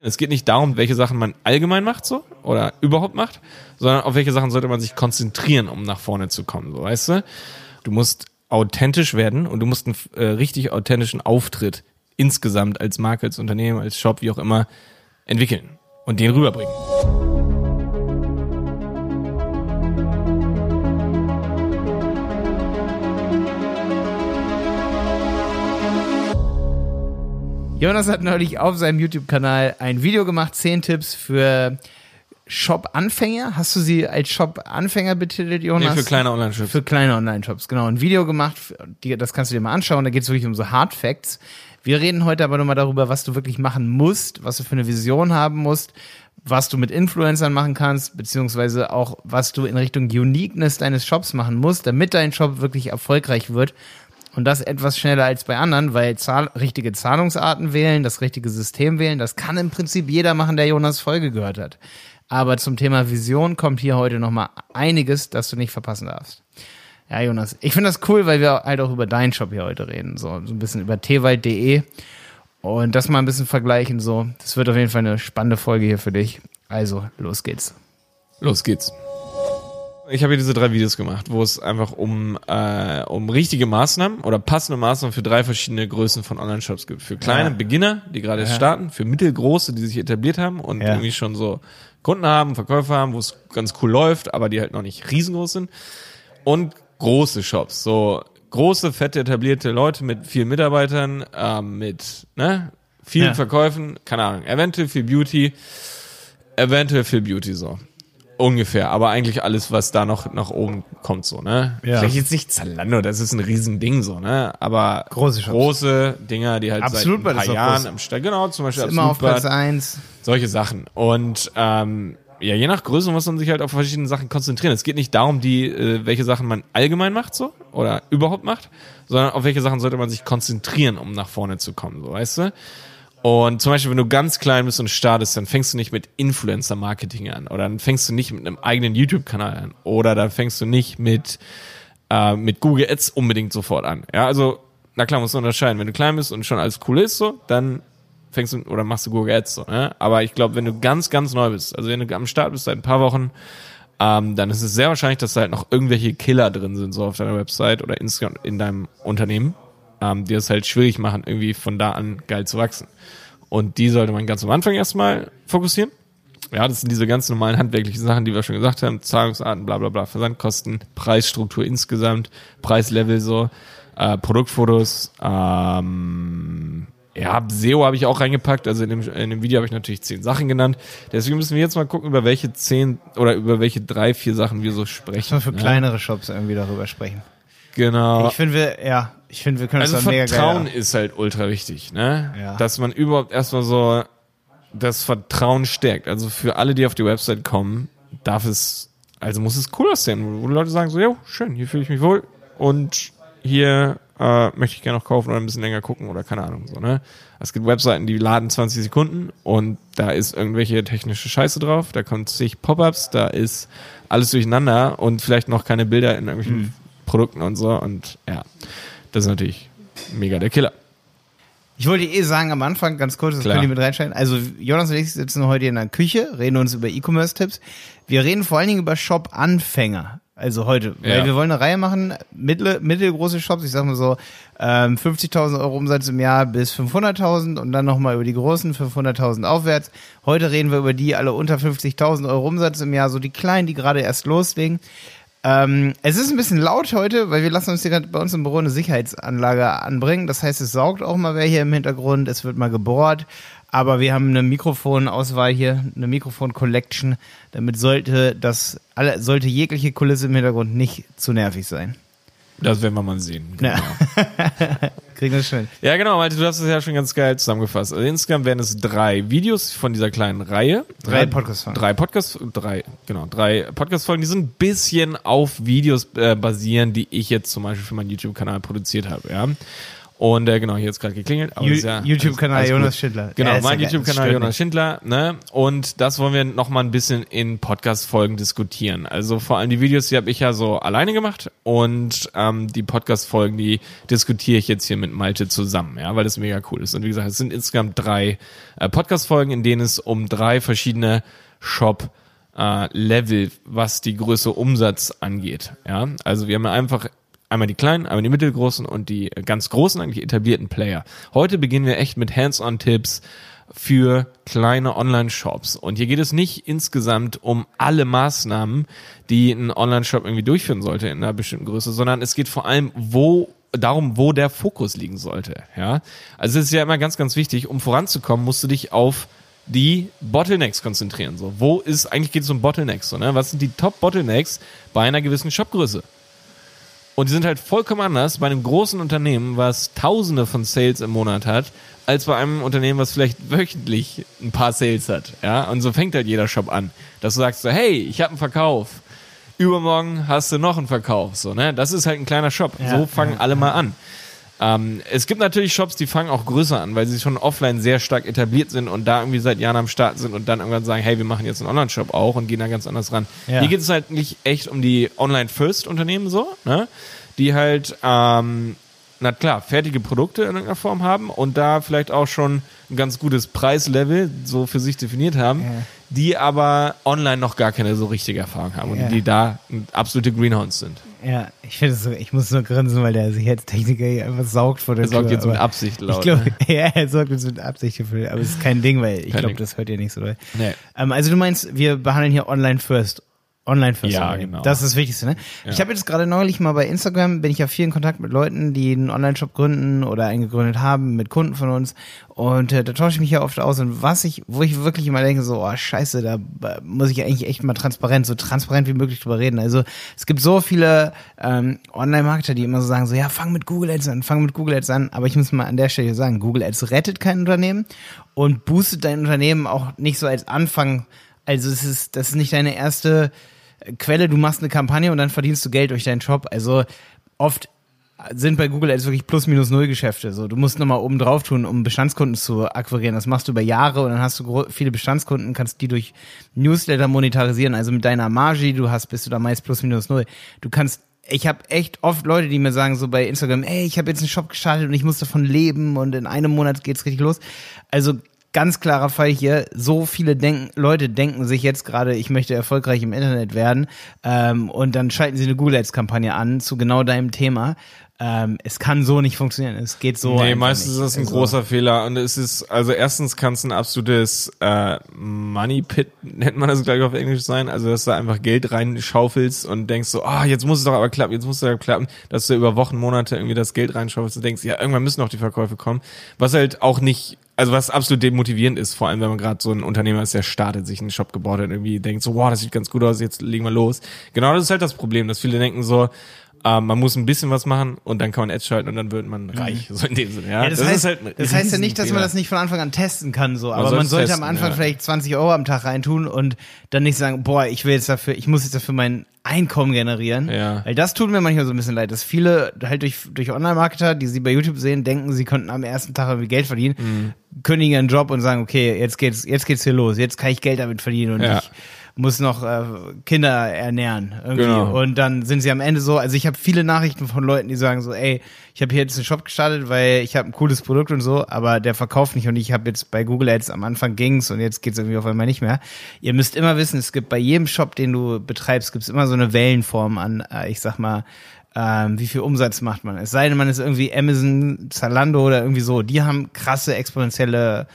Es geht nicht darum, welche Sachen man allgemein macht so oder überhaupt macht, sondern auf welche Sachen sollte man sich konzentrieren, um nach vorne zu kommen, so weißt du? Du musst authentisch werden und du musst einen äh, richtig authentischen Auftritt insgesamt als Marke, als Unternehmen, als Shop, wie auch immer, entwickeln und den rüberbringen. Jonas hat neulich auf seinem YouTube-Kanal ein Video gemacht, 10 Tipps für Shop-Anfänger. Hast du sie als Shop-Anfänger betitelt, Jonas? Nee, für kleine Online-Shops. Für kleine Online-Shops, genau. Ein Video gemacht, das kannst du dir mal anschauen, da geht es wirklich um so Hard Facts. Wir reden heute aber nochmal darüber, was du wirklich machen musst, was du für eine Vision haben musst, was du mit Influencern machen kannst, beziehungsweise auch, was du in Richtung Uniqueness deines Shops machen musst, damit dein Shop wirklich erfolgreich wird. Und das etwas schneller als bei anderen, weil Zahl richtige Zahlungsarten wählen, das richtige System wählen, das kann im Prinzip jeder machen, der Jonas Folge gehört hat. Aber zum Thema Vision kommt hier heute nochmal einiges, das du nicht verpassen darfst. Ja, Jonas, ich finde das cool, weil wir halt auch über deinen Shop hier heute reden, so, so ein bisschen über tewald.de und das mal ein bisschen vergleichen, so. Das wird auf jeden Fall eine spannende Folge hier für dich. Also, los geht's. Los geht's. Ich habe hier diese drei Videos gemacht, wo es einfach um, äh, um richtige Maßnahmen oder passende Maßnahmen für drei verschiedene Größen von Online-Shops gibt. Für kleine Ja. Beginner, die gerade Ja. starten, für mittelgroße, die sich etabliert haben und Ja. irgendwie schon so Kunden haben, Verkäufer haben, wo es ganz cool läuft, aber die halt noch nicht riesengroß sind. Und große Shops, so große, fette, etablierte Leute mit vielen Mitarbeitern, ähm, mit ne, vielen. Verkäufen, keine Ahnung, eventuell viel Beauty, eventuell viel Beauty so. Ungefähr, aber eigentlich alles, was da noch nach oben kommt, so, ne? Ja. Vielleicht jetzt nicht Zalando, das ist ein Riesending, so, ne? Aber Große Shops. große Dinger, die halt Absolut seit ein paar Jahren am Start, genau, zum Beispiel Ist immer auf Platz eins. solche Sachen. Und ähm, ja, je nach Größe muss man sich halt auf verschiedene Sachen konzentrieren. Es geht nicht darum, die, äh, welche Sachen man allgemein macht, so, oder überhaupt macht, sondern auf welche Sachen sollte man sich konzentrieren, um nach vorne zu kommen, so, weißt du? Und zum Beispiel, wenn du ganz klein bist und startest, dann fängst du nicht mit Influencer-Marketing an oder dann fängst du nicht mit einem eigenen YouTube-Kanal an oder dann fängst du nicht mit, äh, mit Google Ads unbedingt sofort an. Ja, also, na klar, musst du unterscheiden. Wenn du klein bist und schon alles cool ist, so, dann fängst du oder machst du Google Ads so, ne? Aber ich glaube, wenn du ganz, ganz neu bist, also wenn du am Start bist seit ein paar Wochen, ähm, dann ist es sehr wahrscheinlich, dass da halt noch irgendwelche Killer drin sind, so auf deiner Website oder insgesamt in deinem Unternehmen, ähm, die es halt schwierig machen, irgendwie von da an geil zu wachsen. Und die sollte man ganz am Anfang erstmal fokussieren. Ja, das sind diese ganz normalen handwerklichen Sachen, die wir schon gesagt haben. Zahlungsarten, bla bla bla, Versandkosten, Preisstruktur insgesamt, Preislevel so, äh, Produktfotos, ähm, ja, SEO habe ich auch reingepackt. Also in dem, in dem Video habe ich natürlich zehn Sachen genannt. Deswegen müssen wir jetzt mal gucken, über welche zehn oder über welche drei, vier Sachen wir so sprechen. Mal für ne? kleinere Shops irgendwie darüber sprechen. Genau. Ich finde, wir, ja, ich finde, wir können Also das dann mega Vertrauen geil. ist halt ultra wichtig, ne? Ja. Dass man überhaupt erstmal so das Vertrauen stärkt. Also für alle, die auf die Website kommen, darf es, also muss es cool aussehen, wo Leute sagen so, ja, schön, hier fühle ich mich wohl und hier äh, möchte ich gerne noch kaufen oder ein bisschen länger gucken oder keine Ahnung, so, ne? Es gibt Webseiten, die laden 20 Sekunden und da ist irgendwelche technische Scheiße drauf, da kommt sich Pop-ups, da ist alles durcheinander und vielleicht noch keine Bilder in irgendwelchen Hm. Produkten und so und ja, das ist natürlich mega der Killer. Ich wollte eh sagen am Anfang, ganz kurz, das Klar. könnt ihr mit reinschneiden. Also Jonas und ich sitzen heute in der Küche, reden uns über E-Commerce-Tipps. Wir reden vor allen Dingen über Shop-Anfänger. Also heute, weil Ja. wir wollen eine Reihe machen, mittel, mittelgroße Shops, ich sag mal so ähm, 50.000 Euro Umsatz im Jahr bis 500.000 und dann nochmal über die großen 500.000 aufwärts. Heute reden wir über die alle unter 50.000 Euro Umsatz im Jahr, so die kleinen, die gerade erst loslegen. Ähm, es ist ein bisschen laut heute, weil wir lassen uns hier gerade bei uns im Büro eine Sicherheitsanlage anbringen. Das heißt, es saugt auch mal wer hier im Hintergrund, es wird mal gebohrt. Aber wir haben eine Mikrofonauswahl hier, eine Mikrofon-Collection. Damit sollte das, alle, sollte jegliche Kulisse im Hintergrund nicht zu nervig sein. Das werden wir mal sehen. Ja. Kriegen wir schön. Ja, genau, Malte, du hast es ja schon ganz geil zusammengefasst. Also insgesamt werden es drei Videos von dieser kleinen Reihe. Drei Podcast-Folgen. Drei Podcast, drei, genau, drei Podcast-Folgen, die so ein bisschen auf Videos äh, basieren, die ich jetzt zum Beispiel für meinen YouTube-Kanal produziert habe, ja. Und äh, genau, hier jetzt gerade geklingelt. ja YouTube-Kanal Jonas. Schindler. Genau, Ja, mein ja. YouTube-Kanal Jonas Schindler. Ne? Und das wollen wir noch mal ein bisschen in Podcast-Folgen diskutieren. Also vor allem die Videos, die habe ich ja so alleine gemacht. Und ähm, die Podcast-Folgen, die diskutiere ich jetzt hier mit Malte zusammen, ja, weil das mega cool ist. Und wie gesagt, es sind insgesamt drei äh, Podcast-Folgen, in denen es um drei verschiedene Shop- äh, Level, was die Größe Umsatz angeht. Ja, also wir haben ja einfach einmal die kleinen, einmal die mittelgroßen und die ganz großen, eigentlich etablierten Player. Heute beginnen wir echt mit Hands-on-Tipps für kleine Online-Shops. Und hier geht es nicht insgesamt um alle Maßnahmen, die ein Online-Shop irgendwie durchführen sollte in einer bestimmten Größe, sondern es geht vor allem, wo darum, wo der Fokus liegen sollte. Ja, also es ist ja immer ganz, ganz wichtig, um voranzukommen, musst du dich auf die Bottlenecks konzentrieren. So, wo ist eigentlich geht es um Bottlenecks? So, ne? Was sind die Top Bottlenecks bei einer gewissen Shopgröße? Und die sind halt vollkommen anders bei einem großen Unternehmen, was Tausende von Sales im Monat hat, als bei einem Unternehmen, was vielleicht wöchentlich ein paar Sales hat. Ja, und so fängt halt jeder Shop an, dass du sagst so, hey, ich habe einen Verkauf. Übermorgen hast du noch einen Verkauf. So, ne? Das ist halt ein kleiner Shop. Ja, so fangen alle mal an. Ähm, es gibt natürlich Shops, die fangen auch größer an, weil sie schon offline sehr stark etabliert sind und da irgendwie seit Jahren am Start sind und dann irgendwann sagen, hey, wir machen jetzt einen Online-Shop auch und gehen da ganz anders ran. Ja. Hier geht es halt nicht echt um die Online-First-Unternehmen so, ne? die halt, ähm, na klar, fertige Produkte in irgendeiner Form haben und da vielleicht auch schon ein ganz gutes Preislevel so für sich definiert haben, Ja. die aber online noch gar keine so richtige Erfahrung haben und Ja. die da absolute Greenhounds sind. Ja, ich finde es so, ich muss nur grinsen, weil der sich jetzt Techniker hier einfach saugt vor der Er sorgt jetzt mit Absicht laut. Ich glaube, ne? ja, er sorgt jetzt mit Absicht dafür, aber es ist kein Ding, weil ich glaube, das hört ihr nicht so doll. Nee. Ähm, also du meinst, wir behandeln hier Online First. Online First. Ja, genau. Das ist das Wichtigste, ne? Ja. Ich habe jetzt gerade neulich mal bei Instagram, bin ich ja viel in Kontakt mit Leuten, die einen Online-Shop gründen oder einen gegründet haben, mit Kunden von uns. Und äh, da tausche ich mich ja oft aus. Und was ich, wo ich wirklich immer denke, so, oh scheiße, da äh, muss ich eigentlich echt mal transparent, so transparent wie möglich drüber reden. Also es gibt so viele ähm, Online-Marketer, die immer so sagen, so, ja, fang mit Google Ads an, fang mit Google Ads an. Aber ich muss mal an der Stelle sagen, Google Ads rettet kein Unternehmen und boostet dein Unternehmen auch nicht so als Anfang. Also es ist, das ist nicht deine erste Quelle, du machst eine Kampagne und dann verdienst du Geld durch deinen Shop. Also oft sind bei Google Ads wirklich plus minus null Geschäfte. So, du musst nochmal oben drauf tun, um Bestandskunden zu akquirieren. Das machst du über Jahre und dann hast du viele Bestandskunden, kannst die durch Newsletter monetarisieren. Also mit deiner Marge, du hast, bist du da meist plus minus null. Du kannst ich habe echt oft Leute, die mir sagen so bei Instagram, ey, ich habe jetzt einen Shop gestartet und ich muss davon leben und in einem Monat geht's richtig los. Also ganz klarer Fall hier, so viele denken, Leute denken sich jetzt gerade, ich möchte erfolgreich im Internet werden ähm, und dann schalten sie eine Google Ads Kampagne an zu genau deinem Thema. Ähm, es kann so nicht funktionieren. Es geht so. Nee, meistens nicht. ist das ein Also, großer Fehler und es ist, also erstens kann es ein absolutes äh, Money Pit, nennt man das gleich auf Englisch sein, also dass du einfach Geld reinschaufelst und denkst so, ah, jetzt muss es doch aber klappen, jetzt muss es doch klappen, dass du über Wochen, Monate irgendwie das Geld reinschaufelst und denkst, ja, irgendwann müssen auch die Verkäufe kommen, was halt auch nicht also was absolut demotivierend ist, vor allem wenn man gerade so ein Unternehmer ist, der startet, sich einen Shop gebaut hat und irgendwie denkt so, wow, das sieht ganz gut aus, jetzt legen wir los. Genau das ist halt das Problem, dass viele denken so, äh, man muss ein bisschen was machen und dann kann man Ads schalten und dann wird man reich, so in dem Sinne. Ja, Ja, das, heißt, ist halt das heißt ja nicht, dass man das nicht von Anfang an testen kann, so. Aber soll man sollte testen, am Anfang ja. vielleicht 20 Euro am Tag reintun und dann nicht sagen, boah, ich will jetzt dafür, ich muss jetzt dafür mein Einkommen generieren. Ja. Weil das tut mir manchmal so ein bisschen leid, dass viele halt durch, durch Online-Marketer, die sie bei YouTube sehen, denken, sie könnten am ersten Tag irgendwie Geld verdienen, Mhm. kündigen ihren Job und sagen, okay, jetzt geht's, jetzt geht's hier los, jetzt kann ich Geld damit verdienen und Ja. ich muss noch äh, Kinder ernähren irgendwie. Genau. Und dann sind sie am Ende so, also ich habe viele Nachrichten von Leuten, die sagen so, ey, ich habe hier jetzt einen Shop gestartet, weil ich habe ein cooles Produkt und so, aber der verkauft nicht und ich habe jetzt bei Google Ads am Anfang ging's und jetzt geht's irgendwie auf einmal nicht mehr. Ihr müsst immer wissen, es gibt bei jedem Shop, den du betreibst, gibt's immer so eine Wellenform an, äh, ich sag mal, ähm, wie viel Umsatz macht man. Es sei denn, man ist irgendwie Amazon, Zalando oder irgendwie so, die haben krasse exponentielle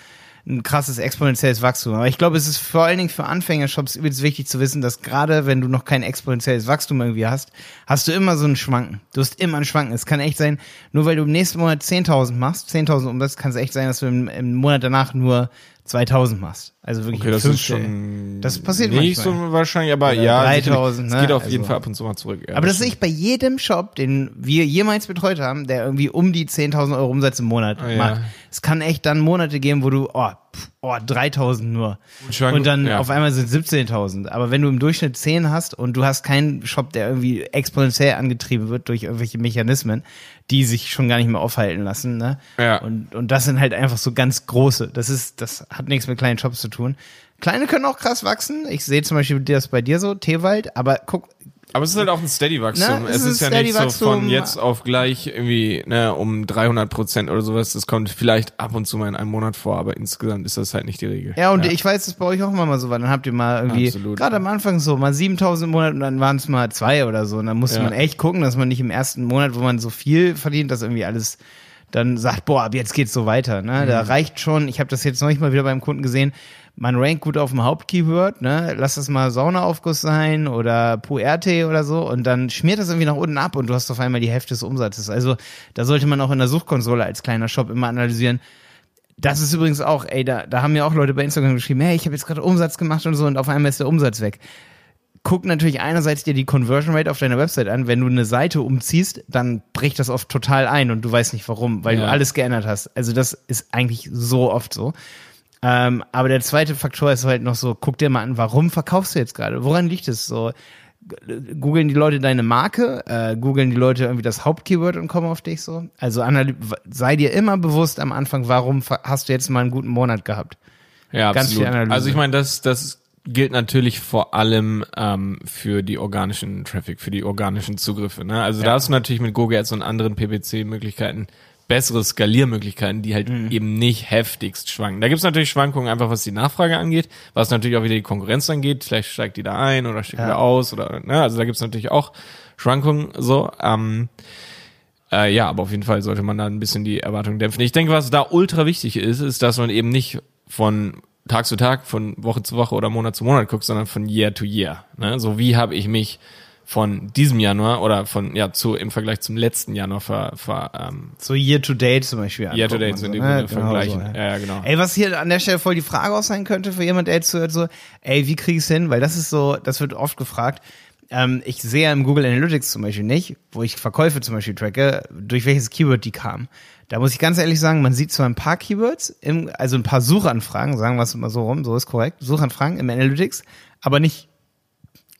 ein krasses exponentielles Wachstum. Aber ich glaube, es ist vor allen Dingen für Anfängershops übelst wichtig zu wissen, dass gerade wenn du noch kein exponentielles Wachstum irgendwie hast, hast du immer so ein Schwanken. Du hast immer ein Schwanken. Es kann echt sein, nur weil du im nächsten Monat 10.000 machst, 10.000 Umsatz, kann es echt sein, dass du im, im Monat danach nur 2.000 machst. Also wirklich Okay, das ist schon Das passiert nicht manchmal. so wahrscheinlich, aber Oder ja, 3000, es ne? geht auf jeden Also- Fall ab und zu mal zurück. Ja, Aber das sehe ich bei jedem Shop, den wir jemals betreut haben, der irgendwie um die 10.000 Euro Umsatz im Monat Ah, ja. macht, Es kann echt dann Monate geben, wo du, oh, pff, oh 3000 nur. Schwank- Und dann ja. auf einmal sind 17.000. Aber wenn du im Durchschnitt 10 hast und du hast keinen Shop, der irgendwie exponentiell angetrieben wird durch irgendwelche Mechanismen, die sich schon gar nicht mehr aufhalten lassen, ne? Ja. Und, und das sind halt einfach so ganz große. Das ist, das hat nichts mit kleinen Shops zu tun. Kleine können auch krass wachsen. Ich sehe zum Beispiel das bei dir so, Teewald, aber guck, Aber es ist halt auch ein Steady-Wachstum. Na, es es ist ja nicht so von jetzt auf gleich irgendwie ne, um 300 Prozent oder sowas. Das kommt vielleicht ab und zu mal in einem Monat vor, aber insgesamt ist das halt nicht die Regel. Ja, und ich weiß, dass bei euch auch immer mal so war. Dann habt ihr mal irgendwie, gerade am Anfang so, mal 7000 im Monat und dann waren es mal zwei oder so. Und dann musste Ja. man echt gucken, dass man nicht im ersten Monat, wo man so viel verdient, dass irgendwie alles dann sagt, boah, ab jetzt geht's so weiter. Ne? Da reicht schon, ich habe das jetzt neulich mal wieder beim Kunden gesehen, man rankt gut auf dem Hauptkeyword, ne? Lass das mal Saunaaufguss sein oder Puerte oder so und dann schmiert das irgendwie nach unten ab und du hast auf einmal die Hälfte des Umsatzes. Also da sollte man auch in der Suchkonsole als kleiner Shop immer analysieren, das ist übrigens auch, ey, da, da haben ja auch Leute bei Instagram geschrieben, hey, ich habe jetzt gerade Umsatz gemacht und so und auf einmal ist der Umsatz weg. Guck natürlich einerseits dir die Conversion Rate auf deiner Website an. Wenn du eine Seite umziehst, dann bricht das oft total ein und du weißt nicht warum, weil du Ja. alles geändert hast. Also das ist eigentlich so oft so. Ähm, aber der zweite Faktor ist halt noch so, guck dir mal an, warum verkaufst du jetzt gerade? Woran liegt es so? Googeln die Leute deine Marke? Äh, googeln die Leute irgendwie das Hauptkeyword und kommen auf dich so? Also sei dir immer bewusst am Anfang, warum hast du jetzt mal einen guten Monat gehabt? Ja, Ganz absolut. viel Analyse. Also ich meine, das, das gilt natürlich vor allem ähm, für die organischen Traffic, für die organischen Zugriffe. Ne? Also da hast du natürlich mit Google Ads und anderen PPC-Möglichkeiten bessere Skaliermöglichkeiten, die halt Mhm. eben nicht heftigst schwanken. Da gibt's natürlich Schwankungen einfach, was die Nachfrage angeht, was natürlich auch wieder die Konkurrenz angeht. Vielleicht steigt die da ein oder steigt Ja. wieder aus oder ne? also da gibt's natürlich auch Schwankungen so. Ähm, äh, ja, aber auf jeden Fall sollte man da ein bisschen die Erwartungen dämpfen. Ich denke, was da ultra wichtig ist, ist, dass man eben nicht von Tag zu Tag, von Woche zu Woche oder Monat zu Monat guckt, sondern von Year to Year. Ne? So wie habe ich mich von diesem Januar oder von ja zu im Vergleich zum letzten Januar ver, ver ähm, So Year to Date zum Beispiel. Year to Date so ne? Genau vergleichen. so, ja. ja, genau. Ey, was hier an der Stelle voll die Frage auch sein könnte für jemand, der jetzt zuhört, so, ey, wie krieg ich's hin? Weil das ist so, das wird oft gefragt. Ähm, ich sehe ja im Google Analytics zum Beispiel nicht, wo ich Verkäufe zum Beispiel tracke, durch welches Keyword die kamen. Da muss ich ganz ehrlich sagen, man sieht zwar ein paar Keywords, im, also ein paar Suchanfragen, sagen wir es mal so rum, so ist korrekt, Suchanfragen im Analytics, aber nicht,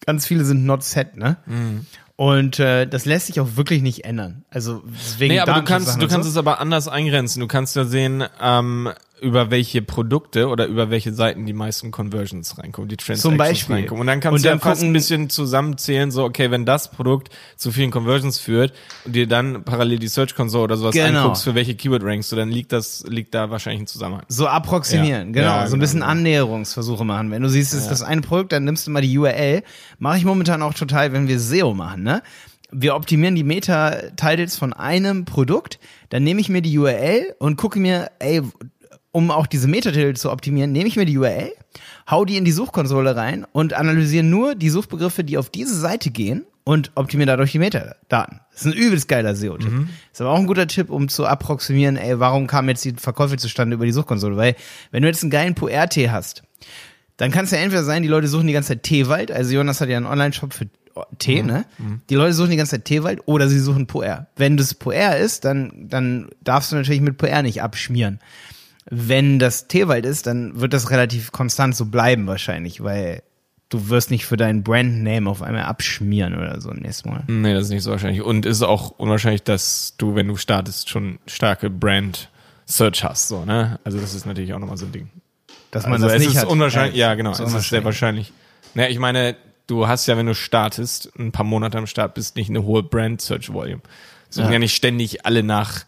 ganz viele sind not set, ne? Mhm. Und äh, das lässt sich auch wirklich nicht ändern. Also deswegen Nee, aber du kannst, du kannst so. es aber anders eingrenzen. Du kannst ja sehen, ähm, über welche Produkte oder über welche Seiten die meisten Conversions reinkommen, die Transactions Beispiel. reinkommen. Und dann kannst Und du ja fast ein bisschen zusammenzählen, so, okay, wenn das Produkt zu vielen Conversions führt und dir dann parallel die Search Console oder sowas Genau. anguckst, für welche Keyword rankst du, dann liegt das, liegt da wahrscheinlich ein Zusammenhang. So approximieren, Ja. genau. Ja, so ein genau, bisschen genau. Annäherungsversuche machen. Wenn du siehst, es ist das eine Produkt, dann nimmst du mal die URL. Mache ich momentan auch total, wenn wir SEO machen, ne? Wir optimieren die Meta-Titles von einem Produkt, dann nehme ich mir die URL und gucke mir, ey, um auch diese Meta-Titel zu optimieren, nehme ich mir die URL, hau die in die Suchkonsole rein und analysiere nur die Suchbegriffe, die auf diese Seite gehen und optimiere dadurch die Metadaten. Das ist ein übelst geiler SEO-Tipp. Ist aber auch ein guter Tipp, um zu approximieren, ey, warum kamen jetzt die Verkäufe zustande über die Suchkonsole? Weil, wenn du jetzt einen geilen PR-T hast, dann kann es ja entweder sein, die Leute suchen die ganze Zeit Teewald, also Jonas hat ja einen Online-Shop für Tee, ne? Die Leute suchen die ganze Zeit Teewald oder sie suchen Puer. Wenn das Puer ist, dann, dann darfst du natürlich mit Puer nicht abschmieren. Wenn das Teewald ist, dann wird das relativ konstant so bleiben wahrscheinlich, weil du wirst nicht für deinen Brandname auf einmal abschmieren oder so im nächsten Mal. Nee, das ist nicht so wahrscheinlich. Und ist auch unwahrscheinlich, dass du, wenn du startest, schon starke Brand-Search hast, so, ne? Also das ist natürlich auch nochmal so ein Ding. Dass man also das es nicht ist hat. unwahrscheinlich, ja, genau, ist es ist sehr wahrscheinlich. Naja, ich meine, du hast ja, wenn du startest, ein paar Monate am Start bist, nicht eine hohe Brand-Search-Volume. Suchen Ja. ja. nicht ständig alle nach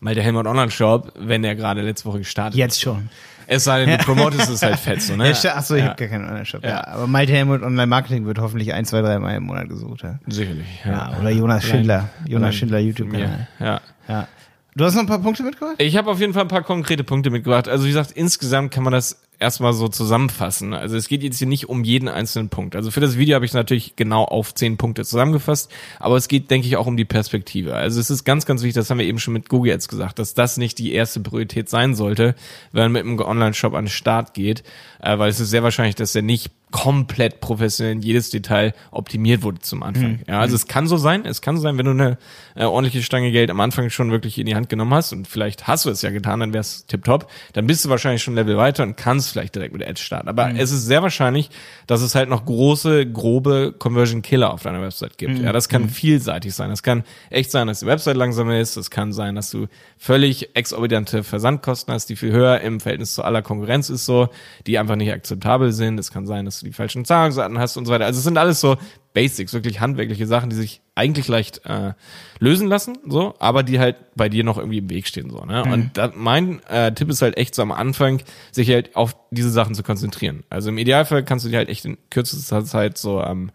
mal der Helmut Online-Shop, wenn der gerade letzte Woche gestartet Jetzt schon. ist. Es sei denn, du promotest es halt fett, so, ne? Ja, Achso, ich ja. habe gar keinen Online-Shop. Ja. Ja. Aber Malte Helmut Online Marketing wird hoffentlich ein, zwei, drei Mal im Monat gesucht. Ja, Sicherlich, ja oder Jonas Schindler. Jonas Schindler YouTube-Kanal. Ja. Ja. Du hast noch ein paar Punkte mitgebracht? Ich habe auf jeden Fall ein paar konkrete Punkte mitgebracht. Also wie gesagt, insgesamt kann man das erstmal so zusammenfassen. Also es geht jetzt hier nicht um jeden einzelnen Punkt. Also für das Video habe ich es natürlich genau auf zehn Punkte zusammengefasst, aber es geht, denke ich, auch um die Perspektive. Also es ist ganz, ganz wichtig, das haben wir eben schon mit Google jetzt gesagt, dass das nicht die erste Priorität sein sollte, wenn man mit einem Online-Shop an den Start geht, äh, weil es ist sehr wahrscheinlich, dass der nicht komplett professionell in jedes Detail optimiert wurde zum Anfang. Mhm. Ja, also es kann so sein, es kann so sein, wenn du eine äh, ordentliche Stange Geld am Anfang schon wirklich in die Hand genommen hast und vielleicht hast du es ja getan, dann wär's tipptopp, dann bist du wahrscheinlich schon ein Level weiter und kannst vielleicht direkt mit Ads starten. Aber es ist sehr wahrscheinlich, dass es halt noch große, grobe Conversion Killer auf deiner Website gibt. Ja, das kann vielseitig sein. Das kann echt sein, dass die Website langsamer ist. Das kann sein, dass du völlig exorbitante Versandkosten hast, die viel höher im Verhältnis zu aller Konkurrenz ist so, die einfach nicht akzeptabel sind. Es kann sein, dass du die falschen Zahlungsarten hast und so weiter. Also es sind alles so Basics, wirklich handwerkliche Sachen, die sich eigentlich leicht äh, lösen lassen, so, aber die halt bei dir noch irgendwie im Weg stehen, so. Ne? Und da, mein äh, Tipp ist halt echt so am Anfang, sich halt auf diese Sachen zu konzentrieren. Also im Idealfall kannst du die halt echt in kürzester Zeit so ähm,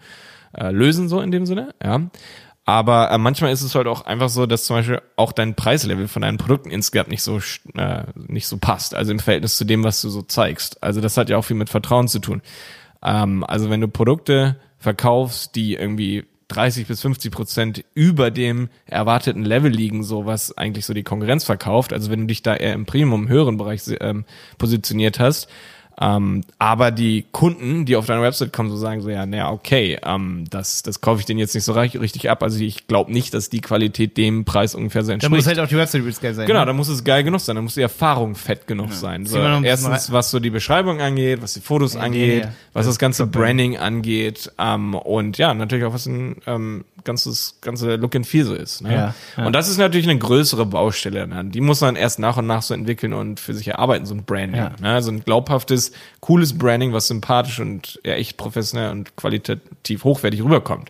äh, lösen, so in dem Sinne, ja. Aber äh, manchmal ist es halt auch einfach so, dass zum Beispiel auch dein Preislevel von deinen Produkten insgesamt nicht so äh, nicht so passt. Also im Verhältnis zu dem, was du so zeigst. Also das hat ja auch viel mit Vertrauen zu tun. Ähm, also wenn du Produkte verkaufst, die irgendwie 30 bis 50 Prozent über dem erwarteten Level liegen, so was eigentlich so die Konkurrenz verkauft. Also wenn du dich da eher im Premium, höheren Bereich ähm, positioniert hast, ähm, aber die Kunden, die auf deine Website kommen, so sagen so, ja, naja, okay, ähm, das, das kaufe ich denen jetzt nicht so reich, richtig ab. Also ich glaube nicht, dass die Qualität dem Preis ungefähr so Da entspricht. muss halt auch die Website übrigens geil sein. Genau, ne? da muss es geil genug sein, da muss die Erfahrung fett genug sein. So, erstens, was so die Beschreibung angeht, was die Fotos angeht, ja. was Das das ganze. Branding angeht ähm, und ja, natürlich auch was ein ähm, ganzes ganze Look and Feel so ist. Ne? Ja, ja. Und das ist natürlich eine größere Baustelle. Ne? Die muss man erst nach und nach so entwickeln und für sich erarbeiten, so ein Branding. Ja. Ne? So ein glaubhaftes, cooles Branding, was sympathisch und ja, echt professionell und qualitativ hochwertig rüberkommt.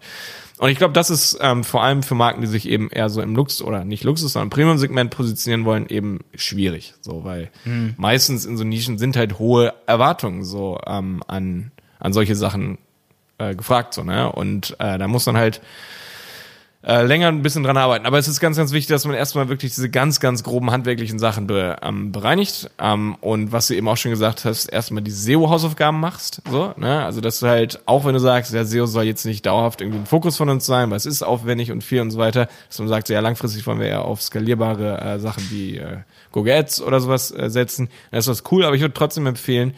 Und ich glaube, das ist ähm, vor allem für Marken, die sich eben eher so im Luxus oder nicht Luxus, sondern Premium-Segment positionieren wollen, eben schwierig. So, weil Hm. meistens in so Nischen sind halt hohe Erwartungen so ähm, an an solche Sachen äh, gefragt so ne und äh, da muss man halt äh, länger ein bisschen dran arbeiten. Aber es ist ganz, ganz wichtig, dass man erstmal wirklich diese ganz, ganz groben handwerklichen Sachen be, ähm, bereinigt. Ähm, und was du eben auch schon gesagt hast, erstmal die SEO-Hausaufgaben machst. So, ne? Also dass du halt, auch wenn du sagst, ja, SEO soll jetzt nicht dauerhaft irgendwie ein Fokus von uns sein, weil es ist aufwendig und viel und so weiter, dass man sagt, ja, langfristig wollen wir ja auf skalierbare äh, Sachen wie äh, Google Ads oder sowas äh, setzen. Das ist was cool, aber ich würde trotzdem empfehlen,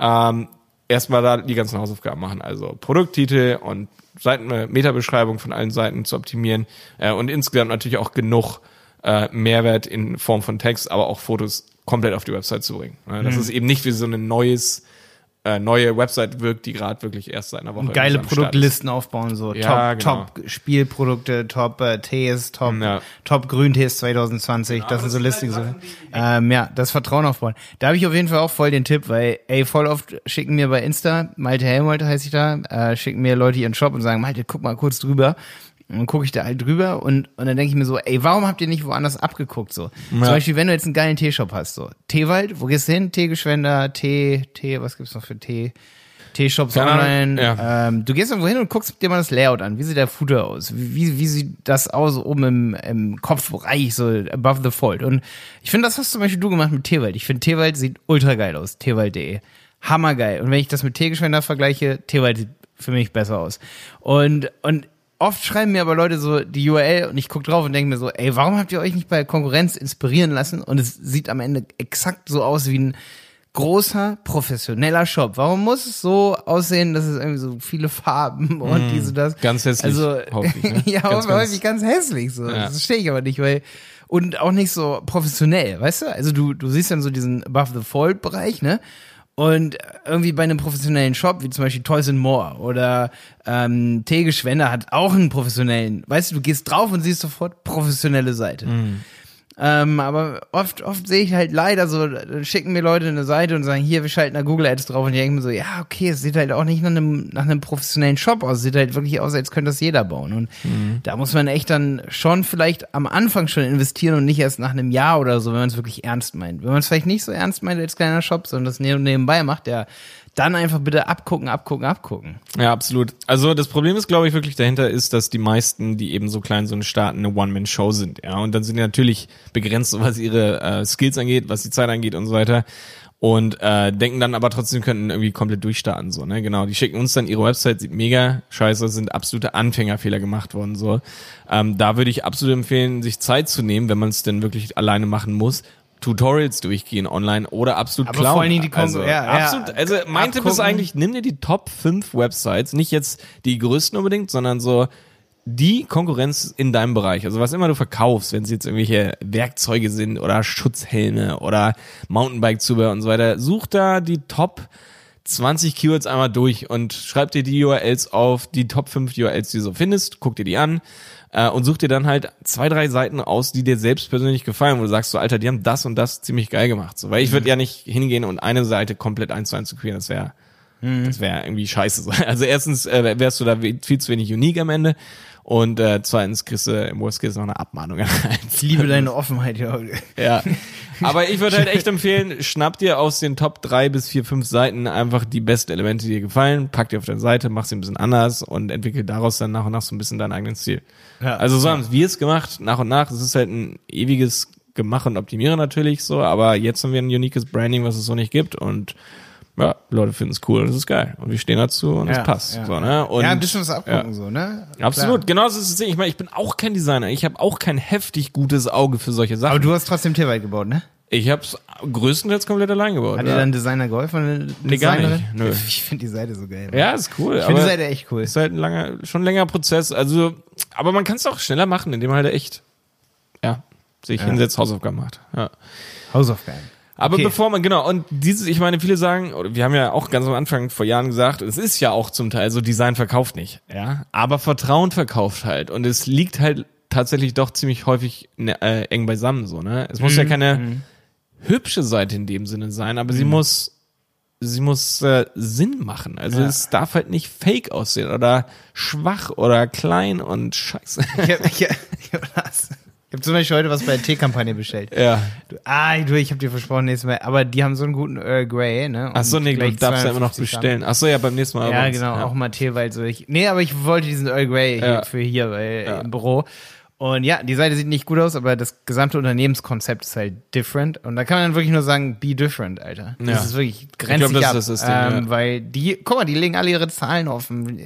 ähm, erstmal da die ganzen Hausaufgaben machen. Also Produkttitel und Seiten, äh, Metabeschreibung von allen Seiten zu optimieren äh, und insgesamt natürlich auch genug äh, Mehrwert in Form von Text, aber auch Fotos komplett auf die Website zu bringen. Ne? Dass es eben nicht wie so eine neues, äh, neue Website wirkt, die gerade wirklich erst seit einer Woche Geile. Produktlisten aufbauen, so Ja, Top, genau. Top Spielprodukte, Top äh, Tees, Top, Ja. Top Grüntees 2020, das sind so Listings. So. Ähm, ja, das Vertrauen aufbauen. Da habe ich auf jeden Fall auch voll den Tipp, weil, ey, voll oft schicken mir bei Insta, Malte Helmold heiße ich da, äh, schicken mir Leute ihren Shop und sagen, Malte, guck mal kurz drüber. Und dann gucke ich da halt drüber und, und dann denke ich mir so, ey, warum habt ihr nicht woanders abgeguckt? So. Zum Beispiel, wenn du jetzt einen geilen Teeshop hast, so. Teewald, wo gehst du hin? Teegeschwender, Tee, Tee, was gibt's noch für Tee? Teeshops online. ja. Ähm, du gehst irgendwo hin und guckst dir mal das Layout an. Wie sieht der Footer aus? Wie, wie, wie sieht das aus oben im, im Kopfbereich, so above the fold? Und ich finde, das hast zum Beispiel du gemacht mit Teewald. Ich finde, Teewald sieht ultra geil aus. Teewald.de. Hammergeil. Und wenn ich das mit Teegeschwender vergleiche, Teewald sieht für mich besser aus. Und, und oft schreiben mir aber Leute so die URL und ich gucke drauf und denke mir so, ey, warum habt ihr euch nicht bei Konkurrenz inspirieren lassen? Und es sieht am Ende exakt so aus wie ein großer, professioneller Shop. Warum muss es so aussehen, dass es irgendwie so viele Farben und diese das? Mm, Ganz hässlich, Also, häufig, ne? ja, Ganz, häufig ganz hässlich so. Ja. Das verstehe ich aber nicht, weil und auch nicht so professionell, weißt du? Also du du siehst dann so diesen above the fold Bereich, ne? Und irgendwie bei einem professionellen Shop, wie zum Beispiel Toys and More oder ähm, Tegeschwender hat auch einen professionellen, weißt du, du gehst drauf und siehst sofort professionelle Seite. Ähm, aber oft, oft sehe ich halt leider so, schicken mir Leute eine Seite und sagen, hier, wir schalten da Google Ads drauf und ich denke mir so, ja, okay, es sieht halt auch nicht nach einem, nach einem professionellen Shop aus, es sieht halt wirklich aus, als könnte das jeder bauen. Und da muss man echt dann schon vielleicht am Anfang schon investieren und nicht erst nach einem Jahr oder so, wenn man es wirklich ernst meint. Wenn man es vielleicht nicht so ernst meint als kleiner Shop, sondern das neben- nebenbei macht, ja, dann einfach bitte abgucken, abgucken, abgucken. Ja, absolut. Also das Problem ist, glaube ich, wirklich dahinter ist, dass die meisten, die eben so klein so eine starten, eine One-Man-Show sind. Ja, und dann sind die natürlich begrenzt, was ihre äh, Skills angeht, was die Zeit angeht und so weiter. Und äh, denken dann aber trotzdem könnten irgendwie komplett durchstarten so ne genau die schicken uns dann ihre Website sieht mega scheiße sind absolute Anfängerfehler gemacht worden so ähm, da würde ich absolut empfehlen sich Zeit zu nehmen wenn man es denn wirklich alleine machen muss Tutorials durchgehen online oder absolut Aber klauen. vor allen Dingen die Kon- also, ja, ja. absolut. Also mein Tipp ist Abgucken. eigentlich, nimm dir die Top 5 Websites, nicht jetzt die größten unbedingt, sondern so die Konkurrenz in deinem Bereich. Also was immer du verkaufst, wenn es jetzt irgendwelche Werkzeuge sind oder Schutzhelme oder Mountainbike-Zubehör und so weiter, such da die Top 20 Keywords einmal durch und schreib dir die URLs auf, die Top 5 URLs, die du so findest, guck dir die an äh, und such dir dann halt zwei, drei Seiten aus, die dir selbst persönlich gefallen, wo du sagst so, Alter, die haben das und das ziemlich geil gemacht. So, weil ich würde ja nicht hingehen und eine Seite komplett eins zu eins zu queeren, das wäre das wäre irgendwie scheiße. so. Also erstens äh, wärst du da viel zu wenig unique am Ende und äh, zweitens kriegst du im Worst Case noch eine Abmahnung. Ich liebe deine Offenheit, Jörg. Ja. Aber ich würde halt echt empfehlen, schnapp dir aus den Top drei bis vier, fünf Seiten einfach die besten Elemente, die dir gefallen, pack die auf deine Seite, mach sie ein bisschen anders und entwickel daraus dann nach und nach so ein bisschen deinen eigenen Stil. Ja. Also so haben wir es gemacht, nach und nach. Es ist halt ein ewiges Gemache und Optimieren natürlich so, aber jetzt haben wir ein uniques Branding, was es so nicht gibt und ja, Leute finden es cool und es ist geil. Und wir stehen dazu und es Ja, passt. ja. So, ne? und, ja, ein bisschen was abgucken, ja. so, ne? Absolut, Klar. genau so ist es. Ich meine, ich bin auch kein Designer. Ich habe auch kein heftig gutes Auge für solche Sachen. Aber du hast trotzdem Tierwald gebaut, ne? Ich habe es größtenteils komplett allein gebaut. Hat dir ja. dann ein Designer geholfen? Nee, gar nicht. Designerin? Nö. Ich finde die Seite so geil. ja, ist cool. ich finde die Seite echt cool. ist halt ein langer, schon ein längerer Prozess. Also, aber man kann es auch schneller machen, indem man halt echt, ja, sich hinsetzt, Hausaufgaben macht. Ja. Hausaufgaben. Aber Okay. bevor man, genau, und dieses, ich meine, viele sagen, wir haben ja auch ganz am Anfang vor Jahren gesagt, es ist ja auch zum Teil so, Design verkauft nicht, ja, aber Vertrauen verkauft halt und es liegt halt tatsächlich doch ziemlich häufig ne, äh, eng beisammen so, ne? Es muss ja Mhm. keine hübsche Seite in dem Sinne sein, aber sie muss, sie muss äh, Sinn machen. Also Ja. es darf halt nicht fake aussehen oder schwach oder klein und scheiße. Ich habe ich, ich hab das. Ich hab zum Beispiel heute was bei der Teekampagne bestellt. ja. Du, ah, du, ich habe dir versprochen, nächstes Mal. Aber die haben so einen guten Earl Grey, ne? Ach so, nee, du darfst ja immer noch 250 Gramm. bestellen. Ach so, ja, beim nächsten Mal. Ja, genau, auch mal Teewald so. Ich, nee, aber ich wollte diesen Earl Grey hier Ja. für hier weil, Ja. im Büro. Und ja, die Seite sieht nicht gut aus, aber das gesamte Unternehmenskonzept ist halt different. Und da kann man dann wirklich nur sagen, be different, Alter. Das Ja. ist wirklich Ich grenzlich glaub, das ab. ist das Ding, ähm, ja. Weil die, guck mal, die legen alle ihre Zahlen offen.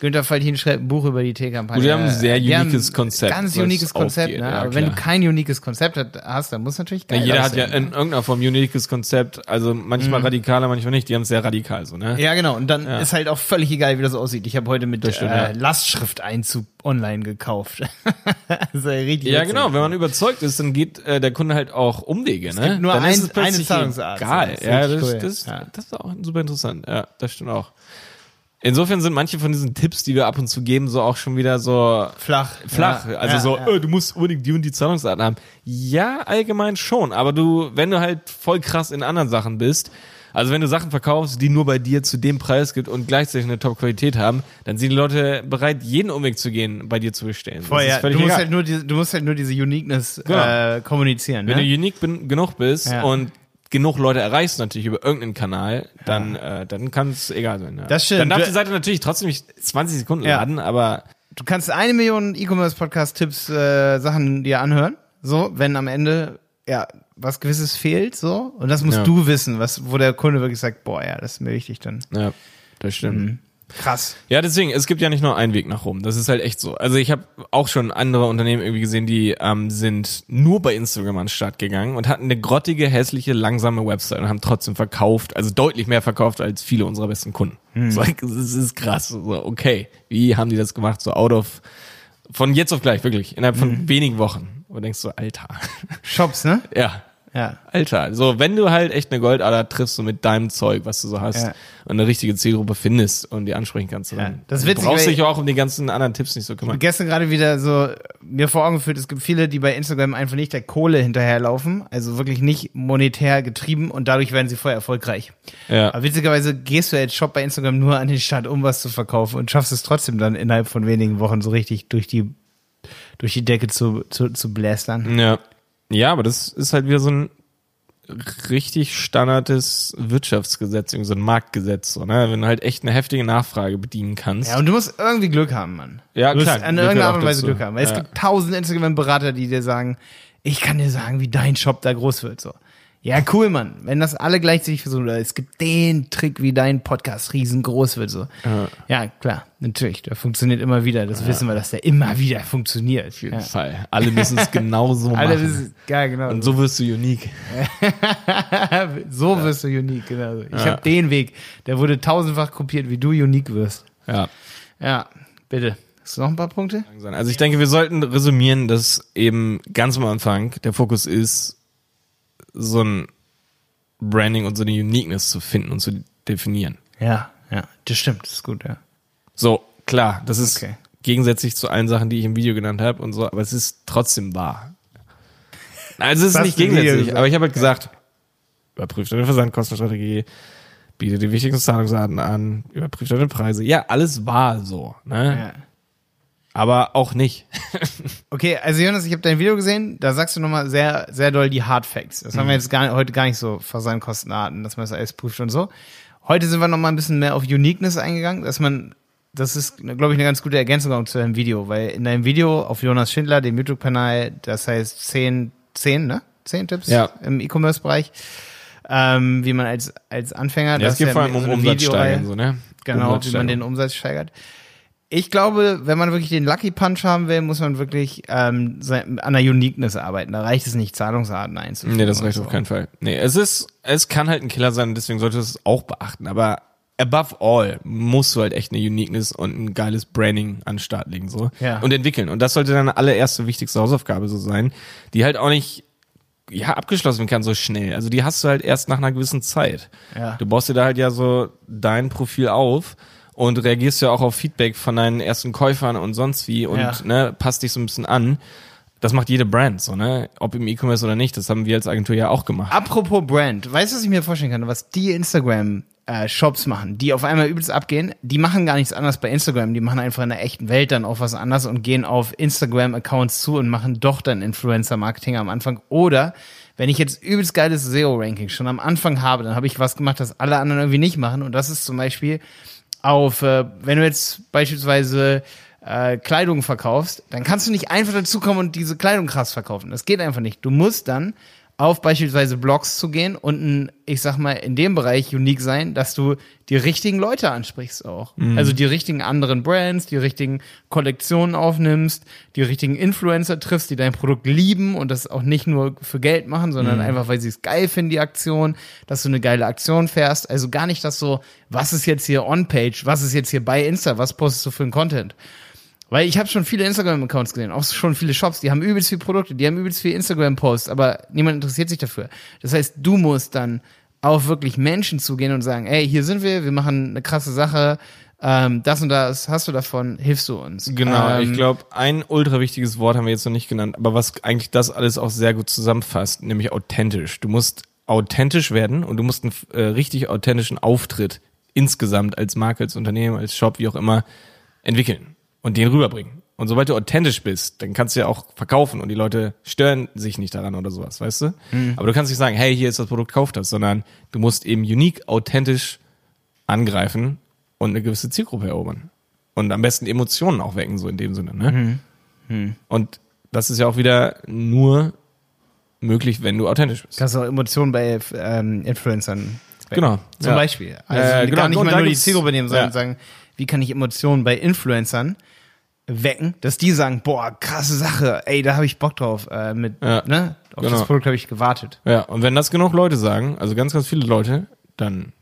Günther Faltin schreibt ein Buch über die Teekampagne. Die haben ein sehr Die uniques Konzept, Ganz uniques Konzept, aufgeht, ne? ja, Aber wenn du klar. kein uniques Konzept hast, dann muss natürlich Ja, geil jeder hat ja aussehen, in irgendeiner Form uniques Konzept, also manchmal radikaler, manchmal nicht. Die haben es sehr radikal so, ne? Ja, genau. Und dann Ja. ist halt auch völlig egal, wie das aussieht. Ich habe heute mit Das stimmt, äh, ja. Lastschrifteinzug online gekauft. das ja richtig Ja, witzig. genau. Wenn man überzeugt ist, dann geht äh, der Kunde halt auch Umwege, ne? gibt nur dann ein- ist es eine Zahlungsart. Egal. Das ist Ja, das, cool. das, Ja. das ist auch super interessant. Ja, das stimmt auch. Insofern sind manche von diesen Tipps, die wir ab und zu geben, so auch schon wieder so Flach. flach. Ja, also ja, so, ja. Äh, du musst unbedingt die und die Zahlungsarten haben. Ja, allgemein schon. Aber du, wenn du halt voll krass in anderen Sachen bist, also wenn du Sachen verkaufst, die nur bei dir zu dem Preis gibt und gleichzeitig eine Top-Qualität haben, dann sind die Leute bereit, jeden Umweg zu gehen, bei dir zu bestellen. Voll, ja. Du musst egal. halt nur diese, du musst halt nur diese Uniqueness Genau. äh, kommunizieren. Wenn Ne? du unique bin, genug bist und genug Leute erreichst natürlich über irgendeinen Kanal, dann, äh, dann kann es egal sein. Ja. Das stimmt. Dann darf Du- die Seite natürlich trotzdem nicht 20 Sekunden Ja. laden, aber Du kannst eine Million E-Commerce-Podcast-Tipps, äh, Sachen dir anhören. So, wenn am Ende ja was Gewisses fehlt, so. Und das musst Ja. du wissen, was, wo der Kunde wirklich sagt, boah, ja, das ist mir wichtig dann. ja, das stimmt. Mhm. Krass. Ja, deswegen, es gibt ja nicht nur einen Weg nach Rom. Das ist halt echt so. Also ich habe auch schon andere Unternehmen irgendwie gesehen, die ähm, sind nur bei Instagram an den Start gegangen und hatten eine grottige, hässliche, langsame Website und haben trotzdem verkauft, also deutlich mehr verkauft als viele unserer besten Kunden. So, das ist krass. So, okay, wie haben die das gemacht? So out of, von jetzt auf gleich, wirklich, innerhalb von wenigen Wochen. Und denkst so, Alter. Shops, ne? ja, Ja. Alter, so wenn du halt echt eine Goldader triffst so mit deinem Zeug, was du so hast Ja. und eine richtige Zielgruppe findest und die ansprechen kannst, dann Ja, das witzig, brauchst du weil- dich auch um die ganzen anderen Tipps nicht so kümmern. gestern gerade wieder so mir vor Augen geführt, es gibt viele, die bei Instagram einfach nicht der Kohle hinterherlaufen, also wirklich nicht monetär getrieben und dadurch werden sie voll erfolgreich. Ja. Aber witzigerweise gehst du als Shop bei Instagram nur an den Start, um was zu verkaufen und schaffst es trotzdem dann innerhalb von wenigen Wochen so richtig durch die durch die Decke zu, zu, zu blästern. Ja. Ja, aber das ist halt wieder so ein richtig standardes Wirtschaftsgesetz, irgendwie so ein Marktgesetz, so, ne? Wenn du halt echt eine heftige Nachfrage bedienen kannst. Ja, und du musst irgendwie Glück haben, Mann. Ja, du klar, Musst an irgendeiner Art und Weise. Glück haben. Weil es Ja. gibt tausend Instagram-Berater, die dir sagen, ich kann dir sagen, wie dein Shop da groß wird, so. Ja, cool, Mann. Wenn das alle gleichzeitig versuchen, oder es gibt den Trick, wie dein Podcast riesengroß wird, so. Ja. Ja, klar, natürlich. Der funktioniert immer wieder. Das wissen wir, dass der immer wieder funktioniert. Auf jeden ja. Fall. Alle müssen es genauso Alle machen. wissen, ja, genau. Und so wirst du unique. so wirst du unique, genau. Ich Ja. habe den Weg. Der wurde tausendfach kopiert, wie du unique wirst. Ja. Ja, bitte. Hast du noch ein paar Punkte? Also ich denke, wir sollten resümieren, dass eben ganz am Anfang der Fokus ist, so ein Branding und so eine Uniqueness zu finden und zu definieren. Ja, ja. Das stimmt, das ist gut, ja. So, klar, das ist Okay. gegensätzlich zu allen Sachen, die ich im Video genannt habe und so, aber es ist trotzdem wahr. Also es ist nicht gegensätzlich, aber ich habe halt gesagt, überprüft deine Versandkostenstrategie, biete die wichtigsten Zahlungsarten an, überprüft deine Preise. Ja, alles war so, ne? ja. Aber auch nicht. Okay, also Jonas, ich habe dein Video gesehen, da sagst du nochmal sehr, sehr doll die Hard Facts. Das haben wir jetzt gar, heute gar nicht so Versandkostenarten, dass man das alles prüft und so. Heute sind wir nochmal ein bisschen mehr auf Uniqueness eingegangen, dass man, das ist, glaube ich, eine ganz gute Ergänzung auch zu deinem Video, weil in deinem Video auf Jonas Schindler, dem YouTube-Kanal, das heißt 10, 10, ne? 10 Tipps Ja. im E-Commerce-Bereich, ähm, wie man als, als Anfänger, Ja, das geht ist vor allem um so Umsatz steigern, so, ne? Genau, wie man den Umsatz steigert. Ich glaube, wenn man wirklich den Lucky Punch haben will, muss man wirklich ähm, an der Uniqueness arbeiten. Da reicht es nicht, Zahlungsarten einzuführen. Nee, das reicht so. auf keinen Fall. Nee, es ist, es kann halt ein Killer sein, deswegen solltest du es auch beachten. Aber above all musst du halt echt eine Uniqueness und ein geiles Branding an den Start legen, so. Ja. Und entwickeln. Und das sollte deine allererste wichtigste Hausaufgabe so sein, die halt auch nicht, ja, abgeschlossen werden kann so schnell. Also die hast du halt erst nach einer gewissen Zeit. Ja. Du baust dir da halt ja so dein Profil auf und reagierst ja auch auf Feedback von deinen ersten Käufern und sonst wie und Ja. ne, passt dich so ein bisschen an. Das macht jede Brand so, ne? Ob im E-Commerce oder nicht, das haben wir als Agentur ja auch gemacht. Apropos Brand, weißt du, was ich mir vorstellen kann? Was die Instagram äh, Shops machen, die auf einmal übelst abgehen, die machen gar nichts anderes bei Instagram, die machen einfach in der echten Welt dann auch was anderes und gehen auf Instagram-Accounts zu und machen doch dann Influencer-Marketing am Anfang. Oder wenn ich jetzt übelst geiles SEO-Ranking schon am Anfang habe, dann habe ich was gemacht, das alle anderen irgendwie nicht machen. Und das ist zum Beispiel auf, äh, wenn du jetzt beispielsweise äh, Kleidung verkaufst, dann kannst du nicht einfach dazukommen und diese Kleidung krass verkaufen. Das geht einfach nicht. Du musst dann auf beispielsweise Blogs zu gehen und ein, ich sag mal, in dem Bereich unique sein, dass du die richtigen Leute ansprichst auch. Also die richtigen anderen Brands, die richtigen Kollektionen aufnimmst, die richtigen Influencer triffst, die dein Produkt lieben und das auch nicht nur für Geld machen, sondern einfach, weil sie es geil finden, die Aktion, dass du eine geile Aktion fährst. Also gar nicht das so, was ist jetzt hier on-page, was ist jetzt hier bei Insta, was postest du für einen Content? Weil ich habe schon viele Instagram-Accounts gesehen, auch schon viele Shops, die haben übelst viele Produkte, die haben übelst viele Instagram-Posts, aber niemand interessiert sich dafür. Das heißt, du musst dann auf wirklich Menschen zugehen und sagen, ey, hier sind wir, wir machen eine krasse Sache, ähm, das und das hast du davon, hilfst du uns. Genau, ähm, ich glaube, ein ultra wichtiges Wort haben wir jetzt noch nicht genannt, aber was eigentlich das alles auch sehr gut zusammenfasst, nämlich authentisch. Du musst authentisch werden und du musst einen äh, richtig authentischen Auftritt insgesamt als Marke, als Unternehmen, als Shop, wie auch immer, entwickeln und den rüberbringen. Und sobald du authentisch bist, dann kannst du ja auch verkaufen und die Leute stören sich nicht daran oder sowas, weißt du? Aber du kannst nicht sagen, hey, hier ist das Produkt, kauf das, sondern du musst eben unique, authentisch angreifen und eine gewisse Zielgruppe erobern. Und am besten Emotionen auch wecken, so in dem Sinne, ne? Und das ist ja auch wieder nur möglich, wenn du authentisch bist. kannst du auch Emotionen bei ähm, Influencern wecken. Genau. Zum Ja. Beispiel. Also Äh, genau. gar nicht Und mal nur die Zielgruppe nehmen, sondern ja. sagen, wie kann ich Emotionen bei Influencern wecken, dass die sagen, boah, krasse Sache, ey, da habe ich Bock drauf. Äh, mit, Ja, ne? Auf genau. das Produkt habe ich gewartet. Ja, und wenn das genug Leute sagen, also ganz, ganz viele Leute, dann,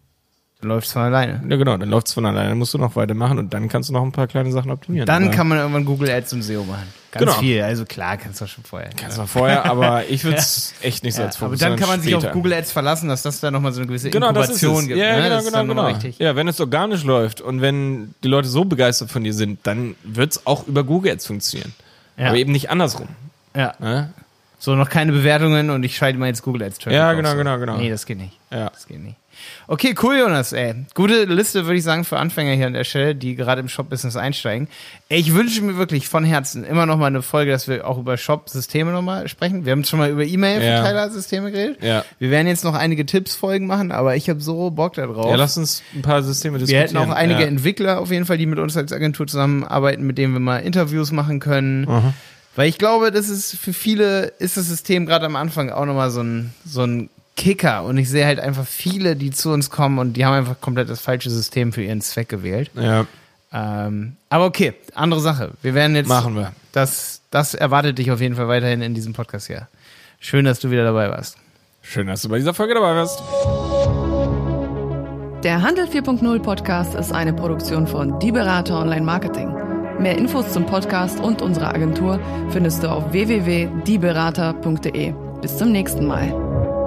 Dann läuft's von alleine. ja genau, dann läuft's von alleine, dann musst du noch weitermachen und dann kannst du noch ein paar kleine Sachen optimieren. Dann Aber- kann man irgendwann Google Ads und SEO machen. Ganz Genau. viel. Also klar, kannst du schon vorher. Kannst du vorher, aber ich würde es echt nicht so Ja, als aber dann kann man sich auf später. Google Ads verlassen, dass das da nochmal so eine gewisse Genau, das ist Inkubation es. gibt. Ja, ne? genau, das ist genau, genau. richtig. Ja, wenn es organisch läuft und wenn die Leute so begeistert von dir sind, dann wird's auch über Google Ads funktionieren. Ja. Aber eben nicht andersrum. Ja. Ne? So, noch keine Bewertungen und ich schalte mal jetzt Google Ads Traffic Ja, genau, genau, genau. Nee, das geht nicht. Ja. Das geht nicht. Okay, cool, Jonas, ey. Gute Liste, würde ich sagen, für Anfänger hier an der Stelle, die gerade im Shop-Business einsteigen. Ich wünsche mir wirklich von Herzen immer noch mal eine Folge, dass wir auch über Shop-Systeme nochmal sprechen. Wir haben schon mal über E-Mail-Verteilersysteme geredet. Ja. Wir werden jetzt noch einige Tipps-Folgen machen, aber ich habe so Bock da drauf. Ja, lass uns ein paar Systeme wir diskutieren. hätten auch einige ja. Entwickler auf jeden Fall, die mit uns als Agentur zusammenarbeiten, mit denen wir mal Interviews machen können. Weil ich glaube, das ist für viele ist das System gerade am Anfang auch nochmal so ein, so ein Kicker und ich sehe halt einfach viele, die zu uns kommen und die haben einfach komplett das falsche System für ihren Zweck gewählt. Ja, Ähm, aber okay, andere Sache. Wir werden jetzt. machen wir. Das, das erwartet dich auf jeden Fall weiterhin in diesem Podcast hier. Schön, dass du wieder dabei warst. Schön, dass du bei dieser Folge dabei warst. Der Handel 4.0 Podcast ist eine Produktion von Die Berater Online Marketing. Mehr Infos zum Podcast und unserer Agentur findest du auf www.dieberater.de. Bis zum nächsten Mal.